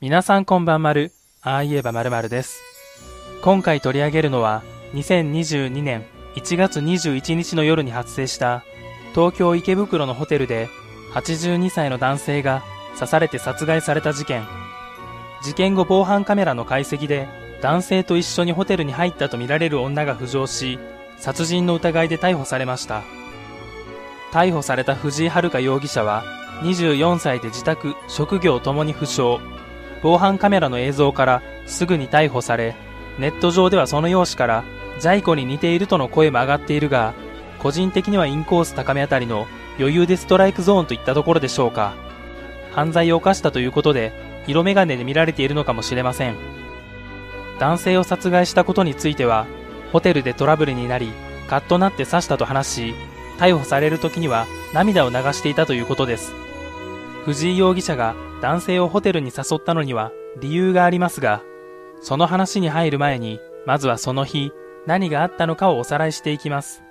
皆さんこんばんまる、ああ言えばまるまるです。今回取り上げるのは、2022年1月21日の夜に発生した、東京池袋のホテルで、82歳の男性が刺されて殺害された事件。事件後防犯カメラの解析で、男性と一緒にホテルに入ったとみられる女が浮上し、殺人の疑いで逮捕されました。逮捕された藤井遥容疑者は、24歳で自宅、職業ともに不詳。防犯カメラの映像からすぐに逮捕され、ネット上ではその容姿から、ジャイコに似ているとの声も上がっているが、個人的にはインコース高めあたりの余裕でストライクゾーンといったところでしょうか。犯罪を犯したということで、色眼鏡で見られているのかもしれません。男性を殺害したことについては、ホテルでトラブルになり、カッとなって刺したと話し、逮捕される時には涙を流していたということです。藤井容疑者が男性をホテルに誘ったのには理由がありますが、その話に入る前に、まずはその日、何があったのかをおさらいしていきます。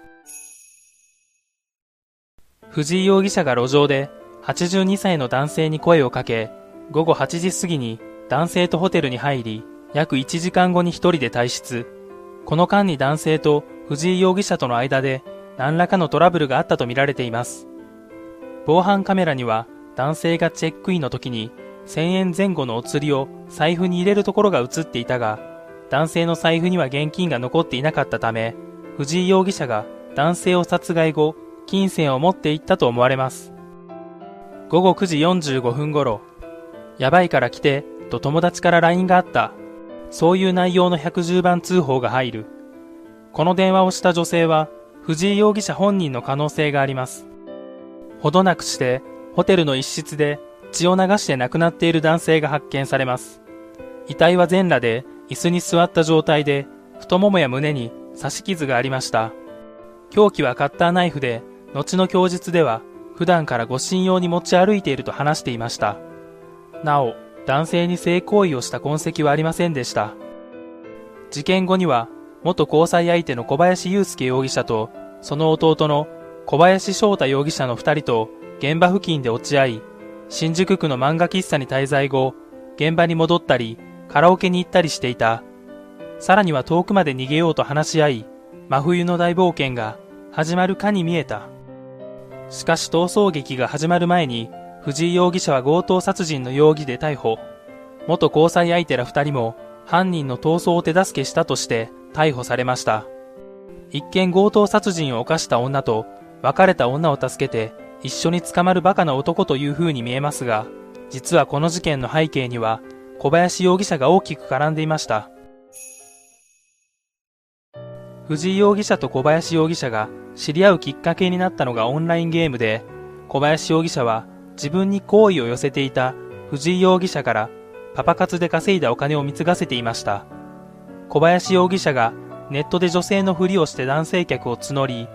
藤井容疑者が路上で82歳の男性に声をかけ、午後8時過ぎに男性とホテルに入り、約1時間後に一人で退出。この間に男性と藤井容疑者との間で何らかのトラブルがあったとみられています。防犯カメラには男性がチェックインの時に1000円前後のお釣りを財布に入れるところが映っていたが、男性の財布には現金が残っていなかったため、藤井容疑者が男性を殺害後、金銭を持っていったと思われます。午後9時45分頃、やばいから来て、と友達から LINE があった。そういう内容の110番通報が入る。この電話をした女性は、藤井容疑者本人の可能性があります。ほどなくして、ホテルの一室で血を流して亡くなっている男性が発見されます。遺体は全裸で椅子に座った状態で太ももや胸に刺し傷がありました。凶器はカッターナイフで、後の供述では普段から護身用に持ち歩いていると話していました。なお、男性に性行為をした痕跡はありませんでした。事件後には、元交際相手の小林祐介容疑者と、その弟の小林翔太容疑者の二人と現場付近で落ち合い、新宿区の漫画喫茶に滞在後、現場に戻ったり、カラオケに行ったりしていた。さらには遠くまで逃げようと話し合い、真冬の大冒険が始まるかに見えた。しかし逃走劇が始まる前に、藤井容疑者は強盗殺人の容疑で逮捕。元交際相手ら二人も犯人の逃走を手助けしたとして逮捕されました。一見強盗殺人を犯した女と別れた女を助けて一緒に捕まるバカな男という風に見えますが、実はこの事件の背景には小林容疑者が大きく絡んでいました。藤井容疑者と小林容疑者が知り合うきっかけになったのがオンラインゲームで、小林容疑者は自分に好意を寄せていた藤井容疑者からパパ活で稼いだお金を貢がせていました。小林容疑者がネットで女性のふりをして男性客を募り、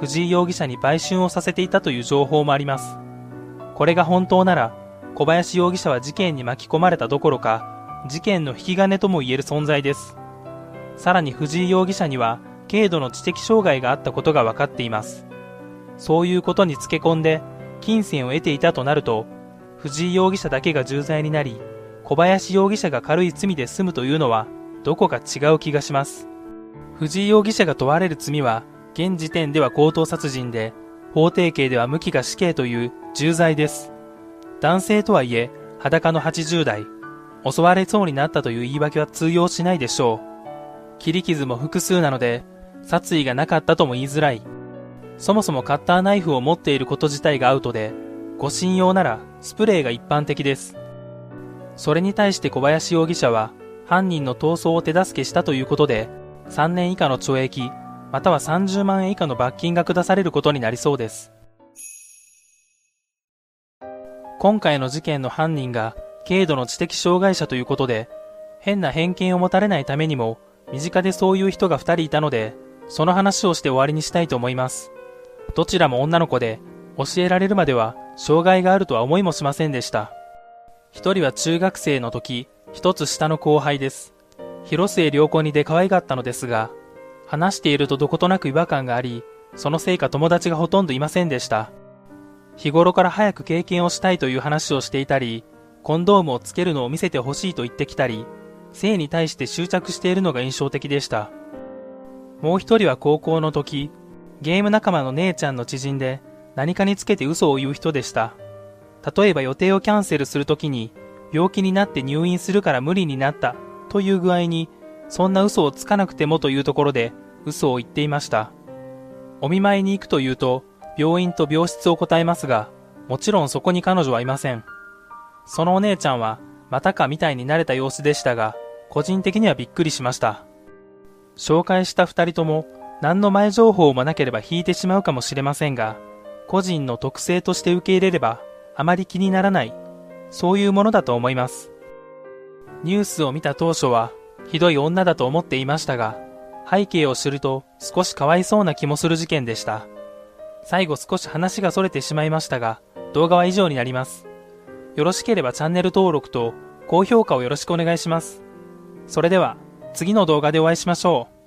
藤井容疑者に売春をさせていたという情報もあります。これが本当なら、小林容疑者は事件に巻き込まれたどころか、事件の引き金とも言える存在です。さらに藤井容疑者には、軽度の知的障害があったことが分かっています。そういうことにつけ込んで、金銭を得ていたとなると、藤井容疑者だけが重罪になり、小林容疑者が軽い罪で済むというのは、どこか違う気がします。藤井容疑者が問われる罪は、現時点では強盗殺人で、法定刑では無期が死刑という重罪です。男性とはいえ、裸の80代、襲われそうになったという言い訳は通用しないでしょう。切り傷も複数なので、殺意がなかったとも言いづらい。そもそもカッターナイフを持っていること自体がアウトで、護身用ならスプレーが一般的です。それに対して小林容疑者は、犯人の逃走を手助けしたということで、3年以下の懲役、または30万円以下の罰金が下されることになりそうです。今回の事件の犯人が軽度の知的障害者ということで、変な偏見を持たれないためにも、身近でそういう人が2人いたので、その話をして終わりにしたいと思います。どちらも女の子で、教えられるまでは障害があるとは思いもしませんでした。一人は中学生の時、一つ下の後輩です。広末良子にで可愛がったのですが、話しているとどことなく違和感があり、そのせいか友達がほとんどいませんでした。日頃から早く経験をしたいという話をしていたり、コンドームをつけるのを見せてほしいと言ってきたり、性に対して執着しているのが印象的でした。もう一人は高校の時、ゲーム仲間の姉ちゃんの知人で何かにつけて嘘を言う人でした。例えば予定をキャンセルするときに病気になって入院するから無理になったという具合にそんな嘘をつかなくてもというところで嘘を言っていました。お見舞いに行くというと病院と病室を答えますがもちろんそこに彼女はいません。そのお姉ちゃんはまたかみたいになれた様子でしたが個人的にはびっくりしました。紹介した二人とも何の前情報もなければ引いてしまうかもしれませんが個人の特性として受け入れればあまり気にならない、そういうものだと思います。ニュースを見た当初は、ひどい女だと思っていましたが、背景を知ると少しかわいそうな気もする事件でした。最後少し話が逸れてしまいましたが、動画は以上になります。よろしければチャンネル登録と高評価をよろしくお願いします。それでは、次の動画でお会いしましょう。